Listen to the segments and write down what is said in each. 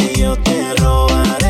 y yo te robaré.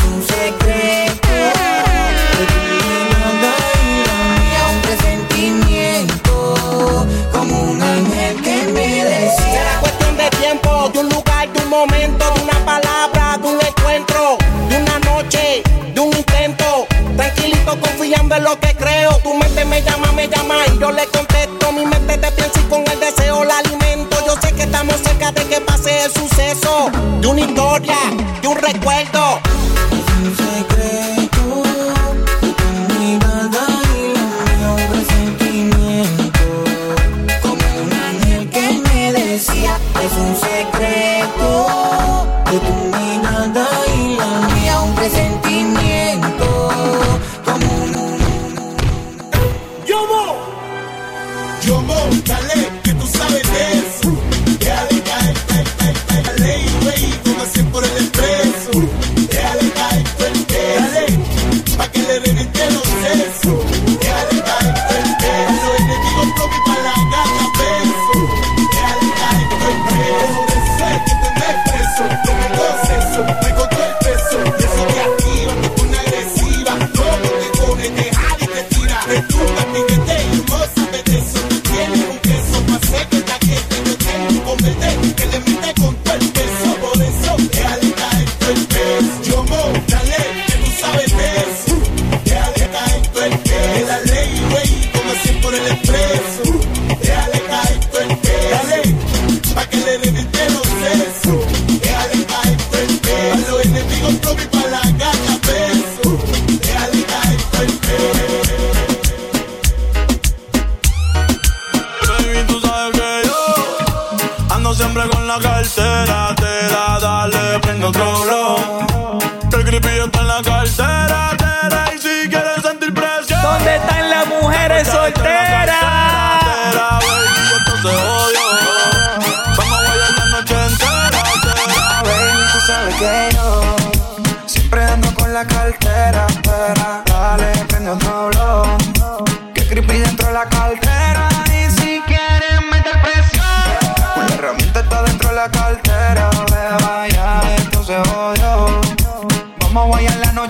Yo montaré, que tú sabes de eso.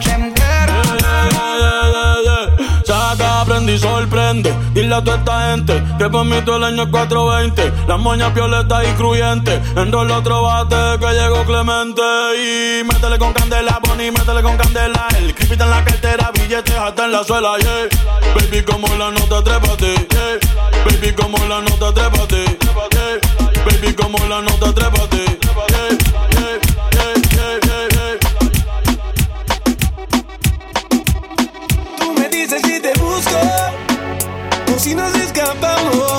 Noche entera. Saca, aprende y sorprende. Dile a toda esta gente que por mí todo el año es 420. Las moñas violetas y cruyentes. Enrola otro bate que llegó Clemente. Y métele con candela, Bonnie, métele con candela. El creepy en la cartera, billetes hasta en la suela, yeah. Baby, como la nota, trépate, yeah. Baby, como la nota, trépate, yeah. Baby, como la nota, trépate, yeah. Yeah, yeah, yeah, yeah, si te busco o si nos escapamos.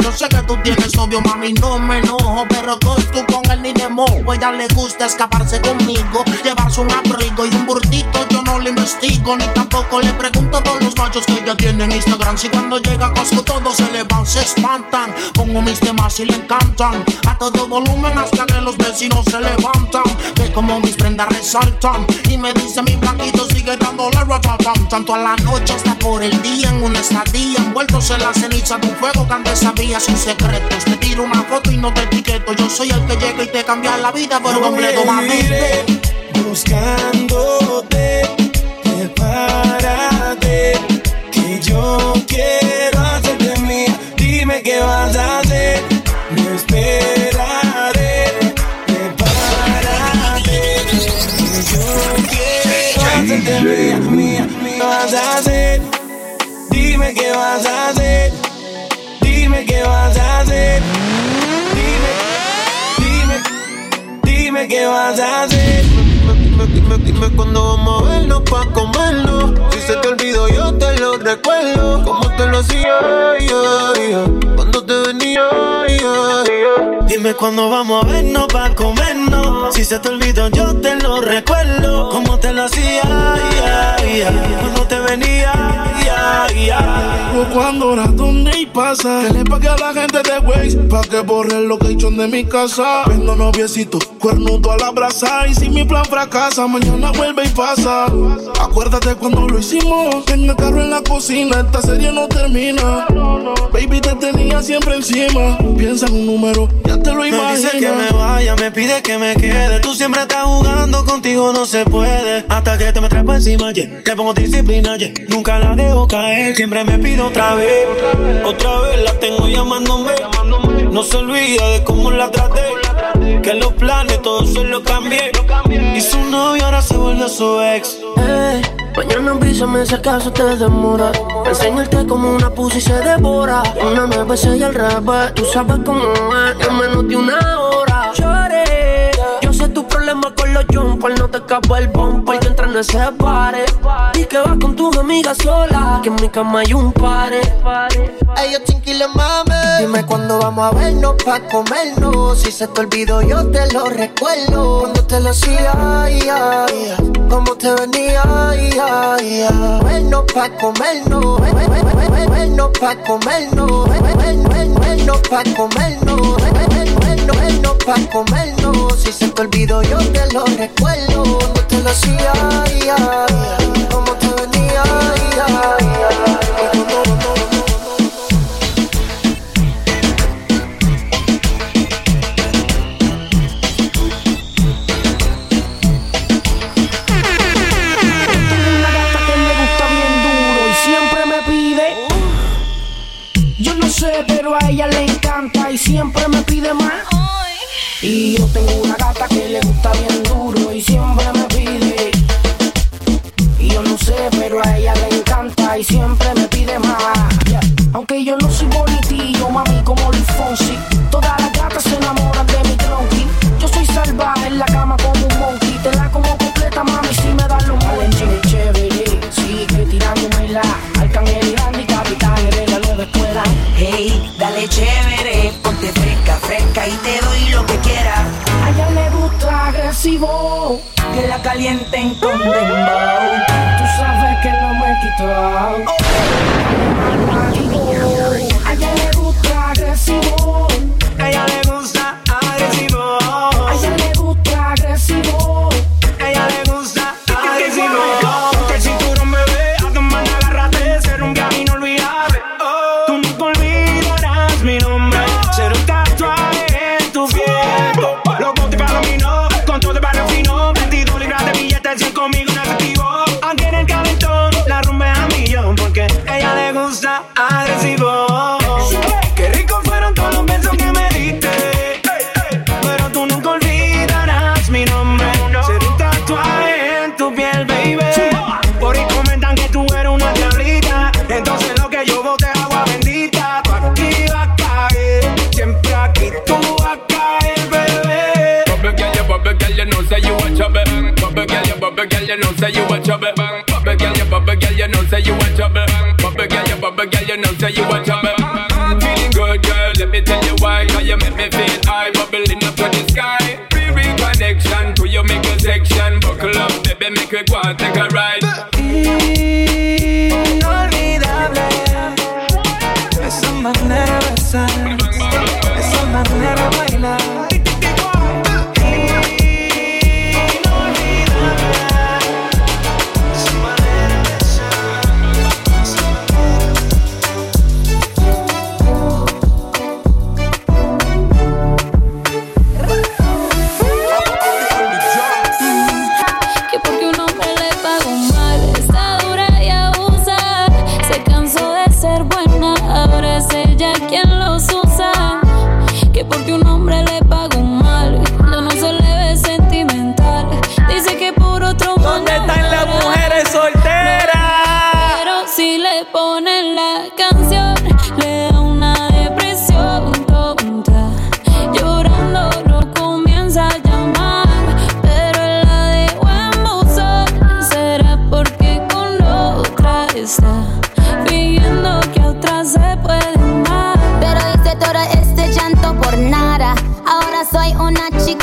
Yo sé que tú tienes obvio, mami, no me enojo. Pero tú con él ni de mojo. Ella le gusta escaparse conmigo, llevarse un abrigo y un burtito. Yo no le investigo, ni tampoco le pregunto a todos los machos que ella tiene en Instagram. Si cuando llega a Costco todos se le van, se espantan. Pongo mis temas y le encantan. A todo volumen hasta que los vecinos se levantan. Ve como mis prendas resaltan. Y me dice mi blanquito ratatam. Tanto a la noche hasta por el día en una estadía. Envueltos en la ceniza de un fuego que antes sabía sus secretos. Te tiro una foto y no te etiqueto. Yo soy el que llega y te cambia la vida por completo, mami. Buscándote, vas a hacer. Dime qué vas a hacer. Dime, dime, dime qué vas a hacer. Dime, dime, dime cuándo vamos a vernos pa' comernos. Si se te olvidó, yo te lo recuerdo. Como te lo hacía, ay. cuando te venía. Dime cuándo vamos a vernos pa' comernos. Si se te olvidó, yo te lo recuerdo. Como te lo hacía, ay. cuando te venía. ay. O cuando hora donde y pasa Que le pague a la gente de Waze Pa' que borre el location de mi casa Vendo noviecito, cuernudo a la brasa Y si mi plan fracasa, mañana vuelve y pasa Acuérdate cuando lo hicimos En el carro en la cocina, esta serie no termina Baby, te tenía siempre encima Piensa en un número, ya te lo Me imaginas dice que me vaya, me pide que me quede. Tú siempre estás jugando, contigo no se puede. Hasta que te me traes por encima, yeah. Le pongo disciplina, yeah. Nunca la dejo caer, siempre me pido otra vez. Otra vez la tengo llamándome. No se olvida de cómo la traté. Que los planes todos se los cambié. Y su novio ahora se volvió su ex. Eh, mañana avísame si acaso te demora. Enseñarte como una pussy se devora. Una veces y al revés. Tú sabes cómo es, en menos de una hora. Jumpers. No te escapa el bumper que entra en ese pare. Y que vas con tus amigas sola. Que en mi cama hay un pare. Ellos chinquiles, mami. Dime cuándo vamos a vernos pa' comernos. Si se te olvidó, yo te lo recuerdo. Cuando te lo hacía. Como te venía, ay, ay. Vernos pa' comernos. Vernos pa' comernos. Vernos pa' comernos. Vernos pa' comernos. Si se te olvidó, yo te lo recuerdo. Cuando te lo hacía, Que la calienten con dembow. Piel, baby. Por ahí comentan que tú eres una diablita. Entonces lo que yo bote es agua bendita. Tú aquí a caer. Siempre aquí tú a caer, bebé. Bubble girl, you bubble girl, you know say you a chubby. Bubble girl, you bubble girl, you know say you a chubby. Bubble girl, you bubble girl, you know say you a chubby. Bubble girl, you bubble girl, you know say you a chubby. I'm feeling good, girl. Let me tell you why. Cause you make me feel high, bubbling up to the sky. Free reconnection to your middle section. Buckle up, baby, make we go and take a ride.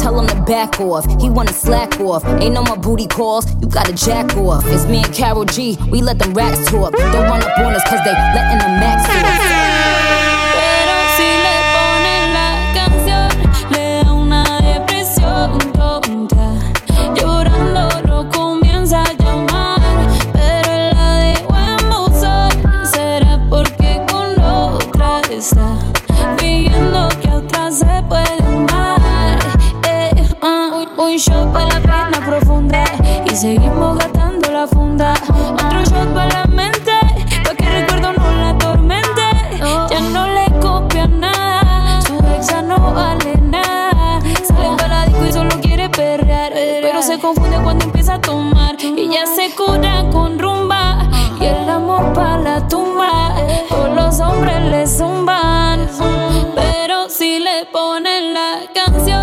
Tell him to back off. He wanna slack off. Ain't no more booty calls. You gotta jack off. It's me and Carol G. We let them rats talk. Don't run up on us cause they letting the max Pero hombres le zumban, pero si le ponen la canción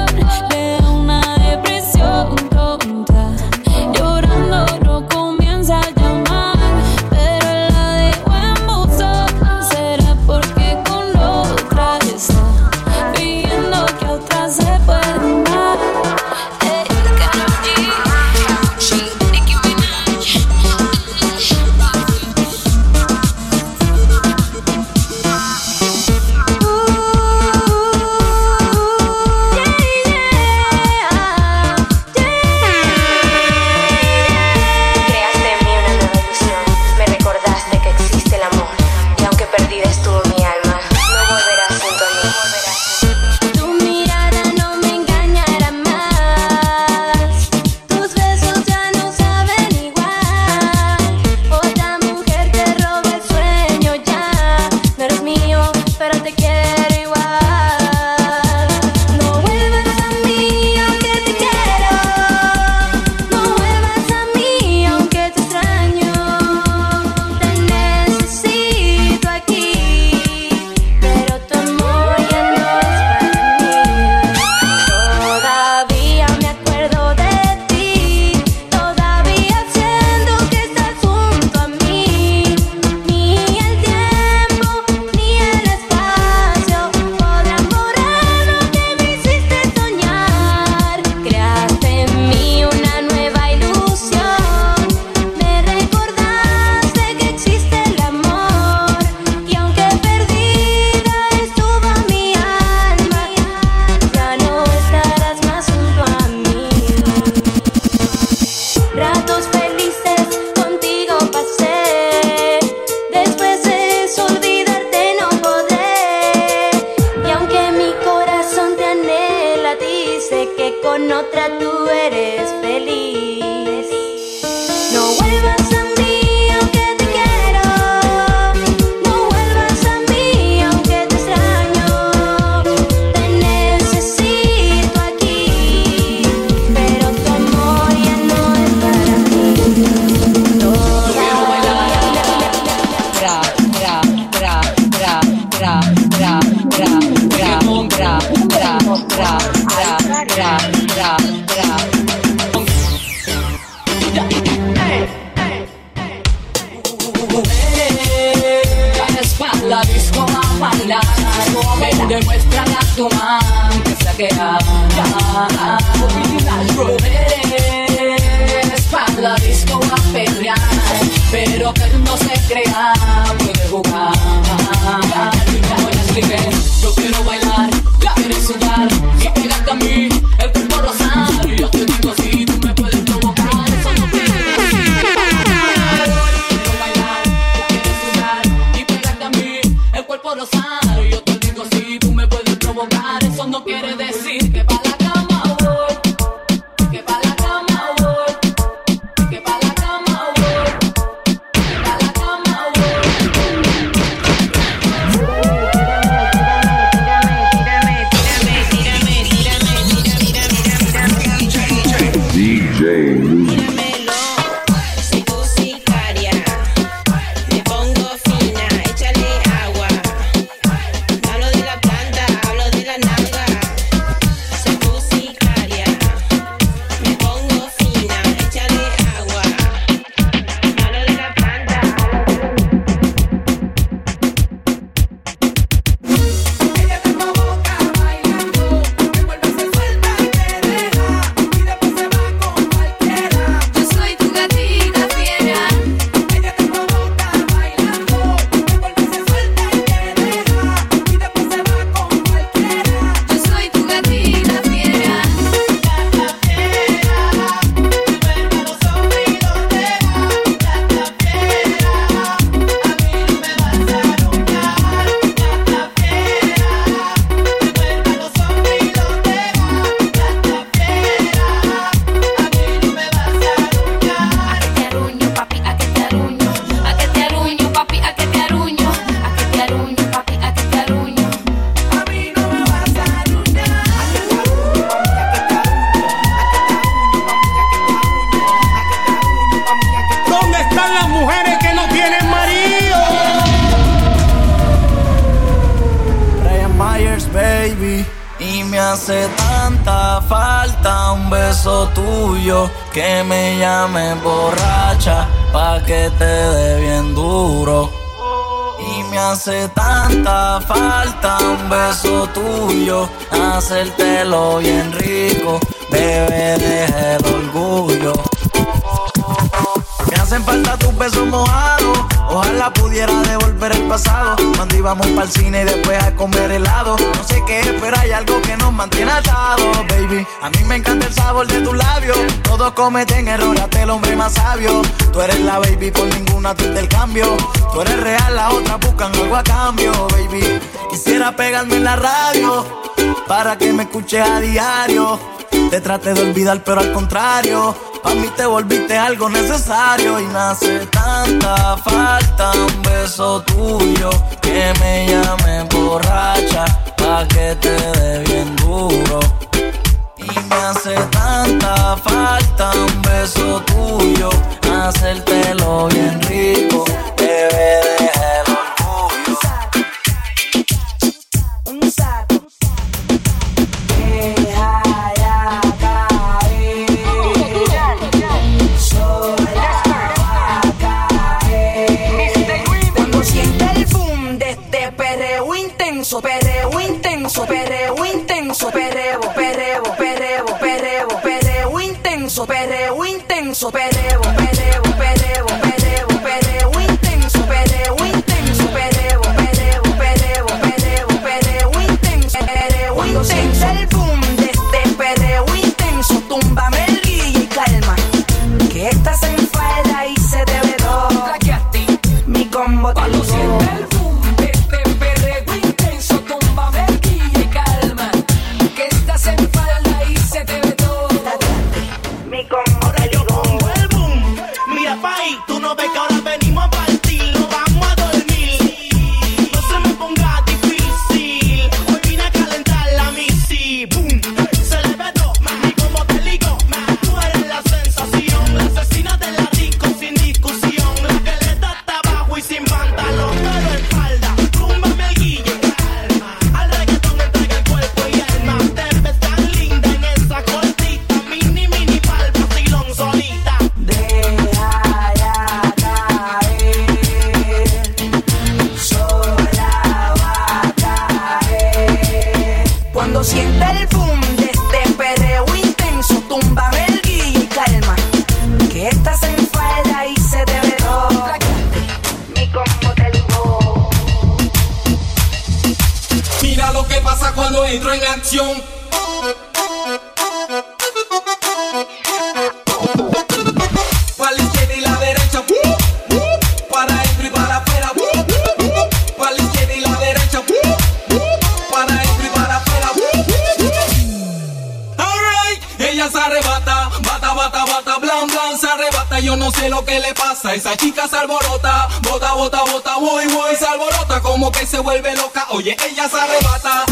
sé que con otra tú eres feliz. la disco más perrear, pero que no se crea. falta un beso tuyo, hacértelo bien rico, bebé, deja el orgullo. Me hacen falta tus besos mojados Ojalá pudiera devolver el pasado. Cuando íbamos para el cine y después a comer helado. No sé qué es, pero hay algo que nos mantiene atados, baby. A mí me encanta el sabor de tus labios. Todos cometen errores, hasta el hombre más sabio. Tú eres la baby, por ninguna te intercambio. Tú eres real, la otra buscan algo a cambio, baby. Quisiera pegarme en la radio para que me escuches a diario. Te trate de olvidar, pero al contrario para mí te volviste algo necesario y nace tanta falta un beso tuyo que me llame borracha pa que te dé bien duro. Y me hace tanta falta un beso tuyo, hacértelo bien rico, bebé, déjalo entro en acción. Para la la derecha, para adentro y para afuera. Para la izquierda y la derecha, para adentro y para afuera. Alright, ella se arrebata, bata, bata, bata, blan, blan, se arrebata. Yo no sé lo que le pasa, esa chica se alborota, bota, bota, bota, voy, voy, se alborota, como que se vuelve loca. Oye, ella se arrebata,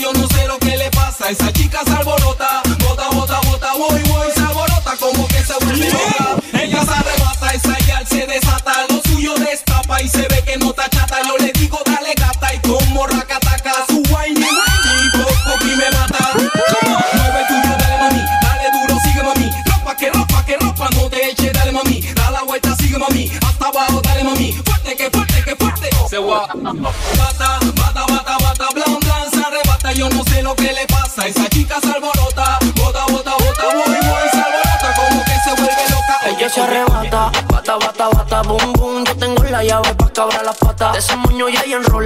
Yo no sé lo que le pasa, esa chica se alborota, bota, bota, bota, voy, voy, se alborota, como que se vuelve loca. Ella se arrebata, esa yal se desata, lo suyo destapa y se ve que no está chata. Yo le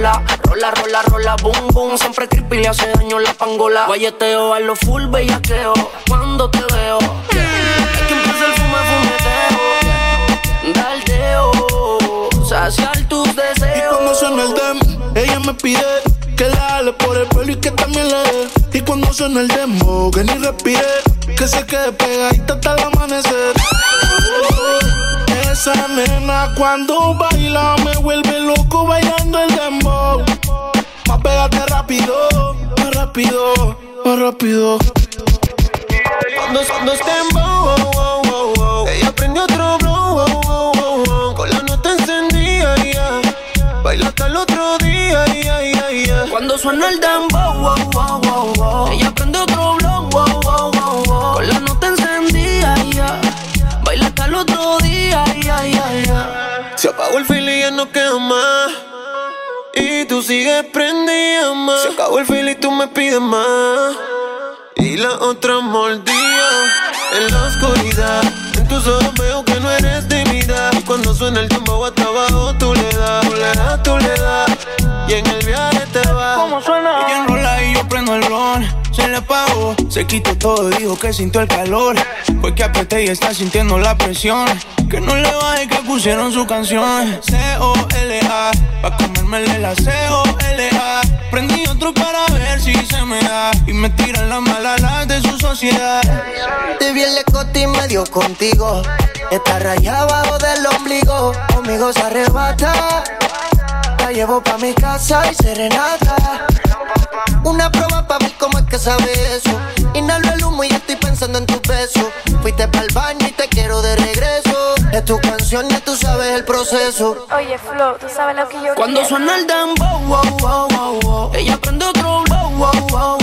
y enrola, rola, rola, rola, boom, boom. Siempre creepy le hace daño la pangola. Guayeteo a lo full bellaqueo cuando te veo. Es que empieza el fume, fumeteo. Daldeo, saciar tus Y deseos. cuando suena el dem, ella me pide que la jale por el pelo y que también le dé. Y cuando suena el demo, que ni respire, que se quede pegadita hasta el amanecer. Esa nena cuando baila me vuelve loco bailando el dembow. Más pégate rápido, más rápido, más rápido. Cuando, cuando está en bow, wow, wow, wow, wow. Ella prendió otro blow, wow. Con la nota encendida, ya. Baila hasta el otro día. Cuando suena el dembow, wow, wow, wow, wow. Ella prende otro día, ya, ya, ya. Se apagó el fili y ya no queda más. Y tú sigues prendida más. Se acabó el fili y tú me pides más. Y la otra mordida en la oscuridad. En tus ojos veo que no eres de mi edad. Y cuando suena el tiempo hasta abajo, tú le das, tú le das, tú le das. Y en el viaje te vas. ¿Cómo suena? Ella enrola y yo prendo el ron. Se le apagó, se quitó todo, dijo que sintió el calor. Fue que apreté y está sintiendo la presión. Que no le baje que pusieron su canción. C-O-L-A, pa' comérmele la C-O-L-A. Prendí otro para ver si se me da. Y me tiran las malas las de su sociedad. Te vi el lecote y me dio contigo. Está rayada abajo del ombligo. Conmigo se arrebata. La llevo pa' mi casa y serenata. Una prueba pa' ver cómo es que sabe eso. Inhalo el humo y estoy pensando en tu beso. Fuiste pa'l baño y te quiero de regreso. Es tu canción y tú sabes el proceso. Oye, Flo, tú sabes lo que yo Cuando quiero. suena el dembow, wow, wow, wow, wow. Ella prende otro wow, wow, wow,